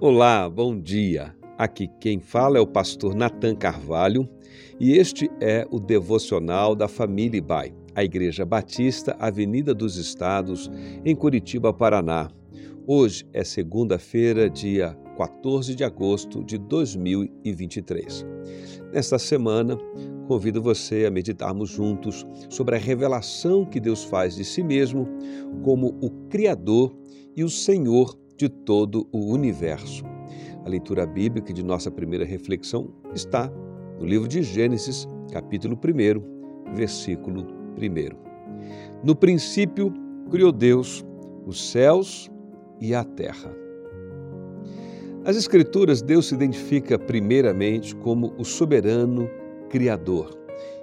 Olá, bom dia. Aqui quem fala é o pastor Nathan Carvalho e este é o devocional da Família Bai, a Igreja Batista, Avenida dos Estados, em Curitiba, Paraná. Hoje é segunda-feira, dia 14 de agosto de 2023. Nesta semana, convido você a meditarmos juntos sobre a revelação que Deus faz de si mesmo como o Criador e o Senhor de todo o universo. A leitura bíblica de nossa primeira reflexão está no livro de Gênesis, capítulo 1, versículo 1. No princípio, criou Deus os céus e a terra. Nas Escrituras, Deus se identifica primeiramente como o soberano Criador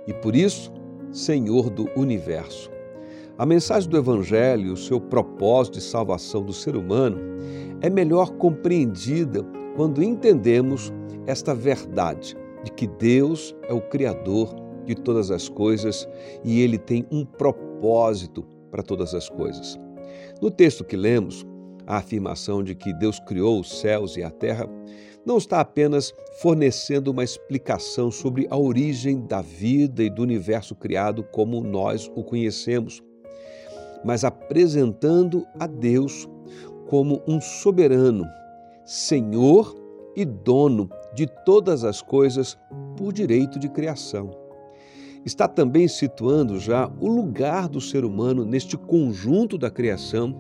e, por isso, Senhor do universo. A mensagem do Evangelho, o seu propósito de salvação do ser humano, é melhor compreendida quando entendemos esta verdade de que Deus é o Criador de todas as coisas e Ele tem um propósito para todas as coisas. No texto que lemos, a afirmação de que Deus criou os céus e a terra não está apenas fornecendo uma explicação sobre a origem da vida e do universo criado como nós o conhecemos, mas apresentando a Deus como um soberano, Senhor e dono de todas as coisas por direito de criação. Está também situando já o lugar do ser humano neste conjunto da criação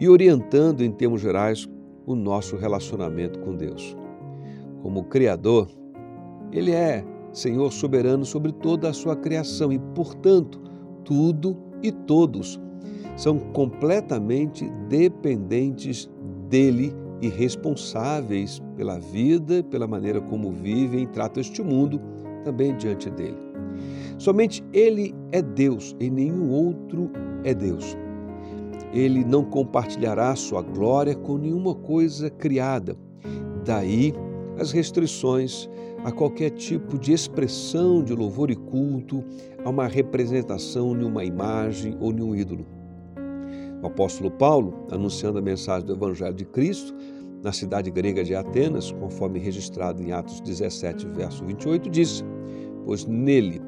e orientando, em termos gerais, o nosso relacionamento com Deus. Como Criador, Ele é Senhor soberano sobre toda a sua criação e, portanto, tudo e todos são completamente dependentes dele e responsáveis pela vida, pela maneira como vivem e tratam este mundo também diante dele. Somente ele é Deus e nenhum outro é Deus. Ele não compartilhará sua glória com nenhuma coisa criada. Daí as restrições a qualquer tipo de expressão de louvor e culto, a uma representação de uma imagem ou de um ídolo. O apóstolo Paulo, anunciando a mensagem do Evangelho de Cristo na cidade grega de Atenas, conforme registrado em Atos 17, verso 28, disse: Pois nele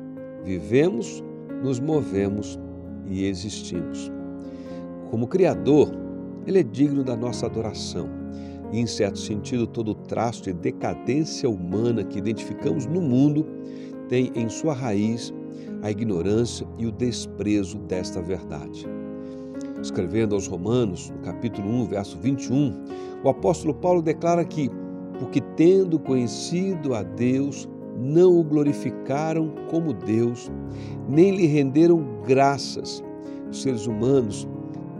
vivemos, nos movemos e existimos. Como Criador, ele é digno da nossa adoração. E, em certo sentido, todo traço de decadência humana que identificamos no mundo tem em sua raiz a ignorância e o desprezo desta verdade. Escrevendo aos Romanos, no capítulo 1, verso 21, o apóstolo Paulo declara que, porque tendo conhecido a Deus, não o glorificaram como Deus, nem lhe renderam graças. Os seres humanos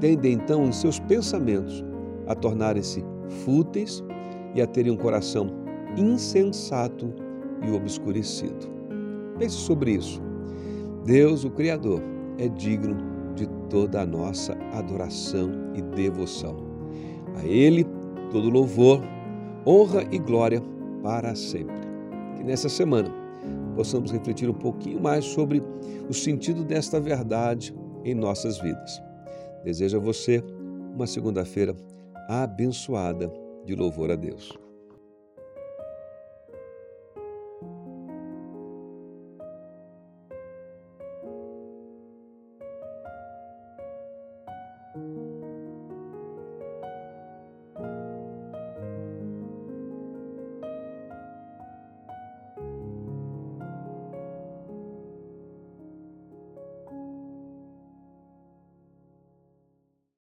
tendem então em seus pensamentos a tornarem-se fúteis e a terem um coração insensato e obscurecido. Pense sobre isso. Deus, o Criador, é digno de toda a nossa adoração e devoção. A Ele todo louvor, honra e glória para sempre. Que nessa semana possamos refletir um pouquinho mais sobre o sentido desta verdade em nossas vidas. Desejo a você uma segunda-feira abençoada de louvor a Deus.